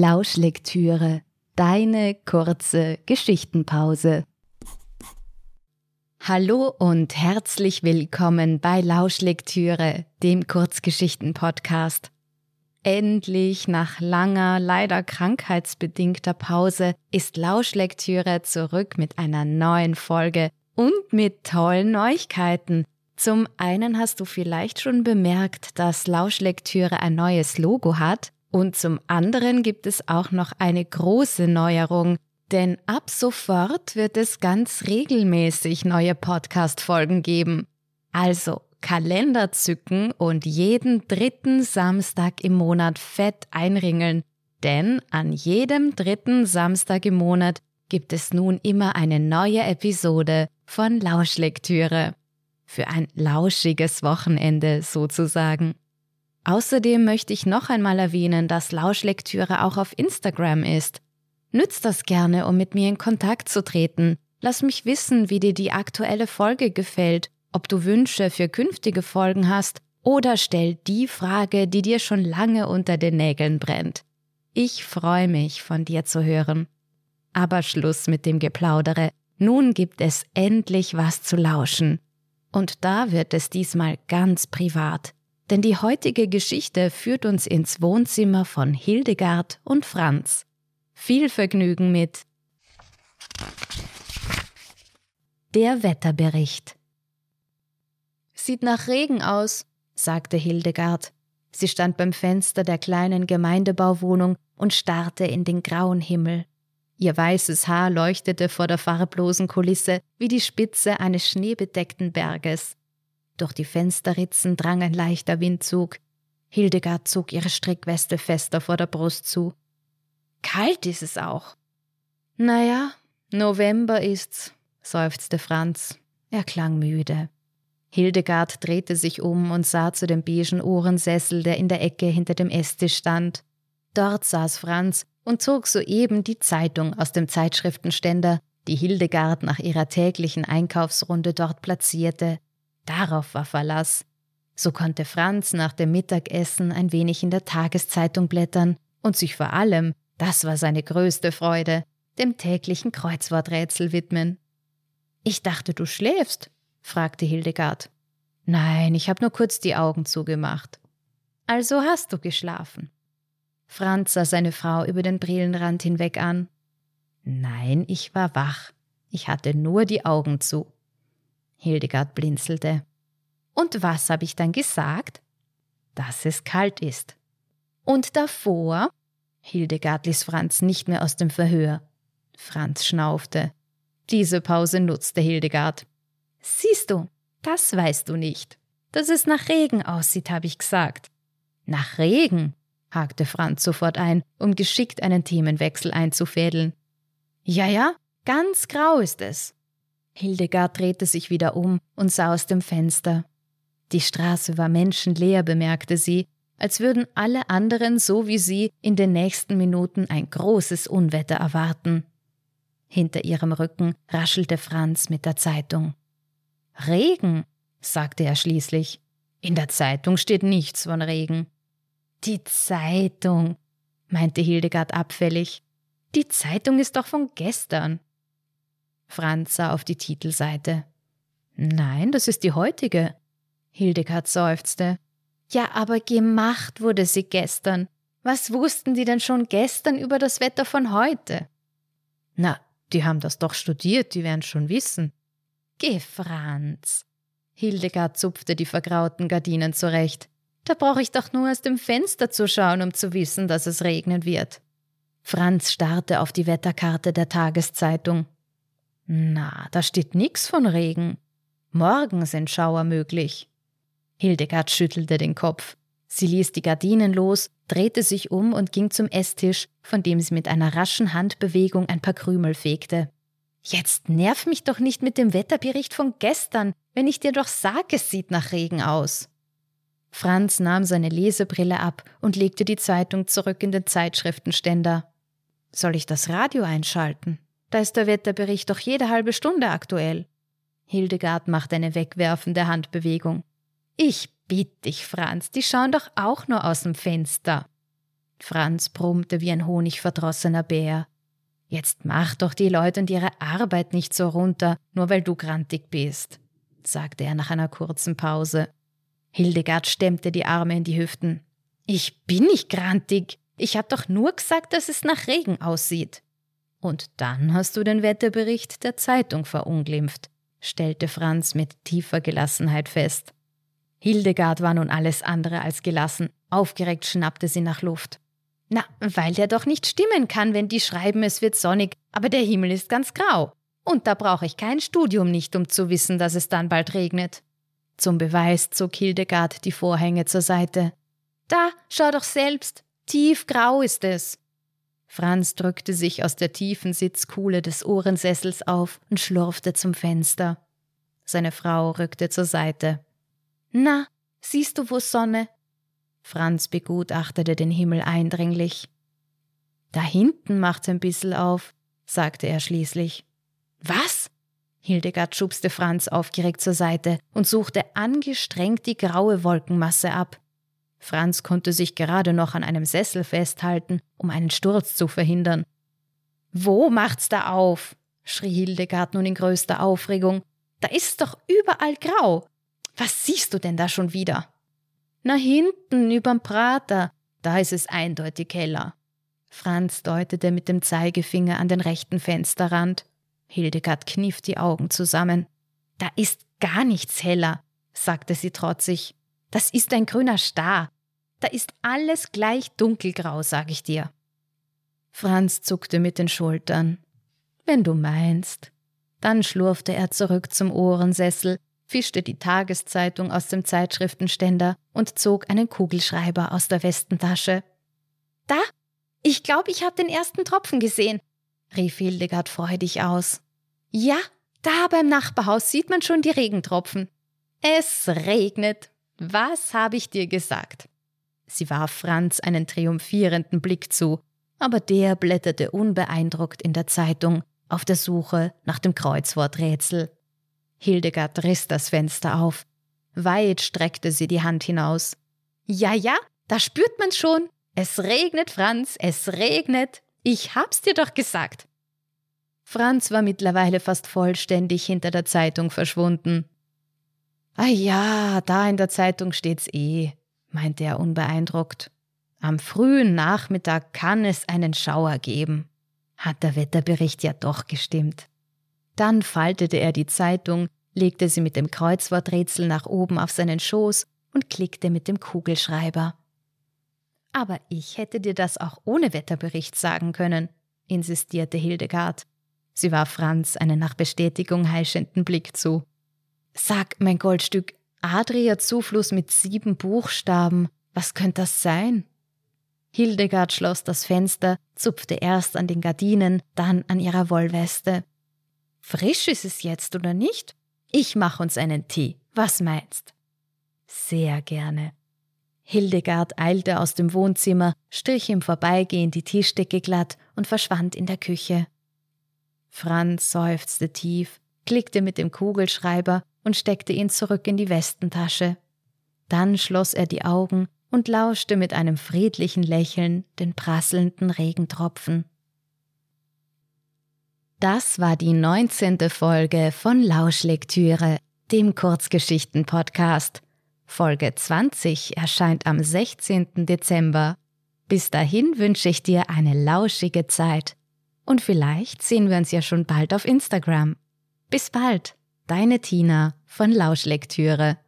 Lauschlektüre, deine kurze Geschichtenpause. Hallo und herzlich willkommen bei Lauschlektüre, dem Kurzgeschichten-Podcast. Endlich nach langer, leider krankheitsbedingter Pause ist Lauschlektüre zurück mit einer neuen Folge und mit tollen Neuigkeiten. Zum einen hast du vielleicht schon bemerkt, dass Lauschlektüre ein neues Logo hat und zum anderen gibt es auch noch eine große Neuerung, denn ab sofort wird es ganz regelmäßig neue Podcast-Folgen geben. Also Kalender zücken und jeden dritten Samstag im Monat fett einringeln, denn an jedem dritten Samstag im Monat gibt es nun immer eine neue Episode von Lauschlektüre. Für ein lauschiges Wochenende sozusagen. Außerdem möchte ich noch einmal erwähnen, dass Lauschlektüre auch auf Instagram ist. Nützt das gerne, um mit mir in Kontakt zu treten. Lass mich wissen, wie dir die aktuelle Folge gefällt, ob du Wünsche für künftige Folgen hast oder stell die Frage, die dir schon lange unter den Nägeln brennt. Ich freue mich, von dir zu hören. Aber Schluss mit dem Geplaudere. Nun gibt es endlich was zu lauschen. Und da wird es diesmal ganz privat denn die heutige Geschichte führt uns ins Wohnzimmer von Hildegard und Franz. Viel Vergnügen mit Der Wetterbericht. Sieht nach Regen aus, sagte Hildegard. Sie stand beim Fenster der kleinen Gemeindebauwohnung und starrte in den grauen Himmel. Ihr weißes Haar leuchtete vor der farblosen Kulisse wie die Spitze eines schneebedeckten Berges. Durch die Fensterritzen drang ein leichter Windzug. Hildegard zog ihre Strickweste fester vor der Brust zu. Kalt ist es auch. Naja, November ist's, seufzte Franz. Er klang müde. Hildegard drehte sich um und sah zu dem beigen Ohrensessel, der in der Ecke hinter dem Esstisch stand. Dort saß Franz und zog soeben die Zeitung aus dem Zeitschriftenständer, die Hildegard nach ihrer täglichen Einkaufsrunde dort platzierte. Darauf war Verlass. So konnte Franz nach dem Mittagessen ein wenig in der Tageszeitung blättern und sich vor allem, das war seine größte Freude, dem täglichen Kreuzworträtsel widmen. Ich dachte, du schläfst, fragte Hildegard. Nein, ich habe nur kurz die Augen zugemacht. Also hast du geschlafen. Franz sah seine Frau über den Brillenrand hinweg an. Nein, ich war wach. Ich hatte nur die Augen zu. Hildegard blinzelte. Und was habe ich dann gesagt? Dass es kalt ist. Und davor? Hildegard ließ Franz nicht mehr aus dem Verhör. Franz schnaufte. Diese Pause nutzte Hildegard. Siehst du, das weißt du nicht. Dass es nach Regen aussieht, habe ich gesagt. Nach Regen? hakte Franz sofort ein, um geschickt einen Themenwechsel einzufädeln. Ja, ja, ganz grau ist es. Hildegard drehte sich wieder um und sah aus dem Fenster. Die Straße war menschenleer, bemerkte sie, als würden alle anderen so wie sie in den nächsten Minuten ein großes Unwetter erwarten. Hinter ihrem Rücken raschelte Franz mit der Zeitung. Regen, sagte er schließlich. In der Zeitung steht nichts von Regen. Die Zeitung, meinte Hildegard abfällig. Die Zeitung ist doch von gestern. Franz sah auf die Titelseite. Nein, das ist die heutige. Hildegard seufzte. Ja, aber gemacht wurde sie gestern. Was wussten die denn schon gestern über das Wetter von heute? Na, die haben das doch studiert, die werden schon wissen. Geh, Franz. Hildegard zupfte die vergrauten Gardinen zurecht. Da brauche ich doch nur aus dem Fenster zu schauen, um zu wissen, dass es regnen wird. Franz starrte auf die Wetterkarte der Tageszeitung. Na, da steht nix von Regen. Morgen sind Schauer möglich. Hildegard schüttelte den Kopf. Sie ließ die Gardinen los, drehte sich um und ging zum Esstisch, von dem sie mit einer raschen Handbewegung ein paar Krümel fegte. Jetzt nerv mich doch nicht mit dem Wetterbericht von gestern, wenn ich dir doch sag, es sieht nach Regen aus. Franz nahm seine Lesebrille ab und legte die Zeitung zurück in den Zeitschriftenständer. Soll ich das Radio einschalten? Da ist der Wetterbericht doch jede halbe Stunde aktuell. Hildegard macht eine wegwerfende Handbewegung. Ich bitt dich, Franz, die schauen doch auch nur aus dem Fenster. Franz brummte wie ein honigverdrossener Bär. Jetzt mach doch die Leute und ihre Arbeit nicht so runter, nur weil du grantig bist, sagte er nach einer kurzen Pause. Hildegard stemmte die Arme in die Hüften. Ich bin nicht grantig. Ich hab doch nur gesagt, dass es nach Regen aussieht. Und dann hast du den Wetterbericht der Zeitung verunglimpft, stellte Franz mit tiefer Gelassenheit fest. Hildegard war nun alles andere als gelassen. Aufgeregt schnappte sie nach Luft. Na, weil der doch nicht stimmen kann, wenn die schreiben, es wird sonnig, aber der Himmel ist ganz grau. Und da brauche ich kein Studium nicht, um zu wissen, dass es dann bald regnet. Zum Beweis zog Hildegard die Vorhänge zur Seite. Da, schau doch selbst, tiefgrau ist es. Franz drückte sich aus der tiefen Sitzkuhle des Ohrensessels auf und schlurfte zum Fenster. Seine Frau rückte zur Seite. Na, siehst du wo Sonne? Franz begutachtete den Himmel eindringlich. Da hinten macht's ein bissel auf, sagte er schließlich. Was? Hildegard schubste Franz aufgeregt zur Seite und suchte angestrengt die graue Wolkenmasse ab. Franz konnte sich gerade noch an einem Sessel festhalten, um einen Sturz zu verhindern. Wo macht's da auf? schrie Hildegard nun in größter Aufregung. Da ist's doch überall grau. Was siehst du denn da schon wieder? Na hinten, überm Prater, da ist es eindeutig heller. Franz deutete mit dem Zeigefinger an den rechten Fensterrand. Hildegard kniff die Augen zusammen. Da ist gar nichts heller, sagte sie trotzig. Das ist ein grüner Star. Da ist alles gleich dunkelgrau, sag ich dir. Franz zuckte mit den Schultern. Wenn du meinst. Dann schlurfte er zurück zum Ohrensessel, fischte die Tageszeitung aus dem Zeitschriftenständer und zog einen Kugelschreiber aus der Westentasche. Da, ich glaube, ich habe den ersten Tropfen gesehen, rief Hildegard freudig aus. Ja, da beim Nachbarhaus sieht man schon die Regentropfen. Es regnet. Was habe ich dir gesagt? Sie warf Franz einen triumphierenden Blick zu, aber der blätterte unbeeindruckt in der Zeitung auf der Suche nach dem Kreuzworträtsel. Hildegard riss das Fenster auf. Weit streckte sie die Hand hinaus. Ja, ja, da spürt man's schon. Es regnet, Franz, es regnet. Ich hab's dir doch gesagt. Franz war mittlerweile fast vollständig hinter der Zeitung verschwunden. Ah ja, da in der Zeitung steht's eh, meinte er unbeeindruckt. Am frühen Nachmittag kann es einen Schauer geben. Hat der Wetterbericht ja doch gestimmt. Dann faltete er die Zeitung, legte sie mit dem Kreuzworträtsel nach oben auf seinen Schoß und klickte mit dem Kugelschreiber. Aber ich hätte dir das auch ohne Wetterbericht sagen können, insistierte Hildegard. Sie warf Franz einen nach Bestätigung heischenden Blick zu. Sag, mein Goldstück, Adria-Zufluss mit sieben Buchstaben, was könnte das sein? Hildegard schloss das Fenster, zupfte erst an den Gardinen, dann an ihrer Wollweste. Frisch ist es jetzt, oder nicht? Ich mach uns einen Tee. Was meinst? Sehr gerne. Hildegard eilte aus dem Wohnzimmer, strich im Vorbeigehen die Tischdecke glatt und verschwand in der Küche. Franz seufzte tief, klickte mit dem Kugelschreiber und steckte ihn zurück in die Westentasche. Dann schloss er die Augen und lauschte mit einem friedlichen Lächeln den prasselnden Regentropfen. Das war die 19. Folge von Lauschlektüre, dem Kurzgeschichten-Podcast. Folge 20 erscheint am 16. Dezember. Bis dahin wünsche ich dir eine lauschige Zeit. Und vielleicht sehen wir uns ja schon bald auf Instagram. Bis bald, deine Tina von Lauschlektüre.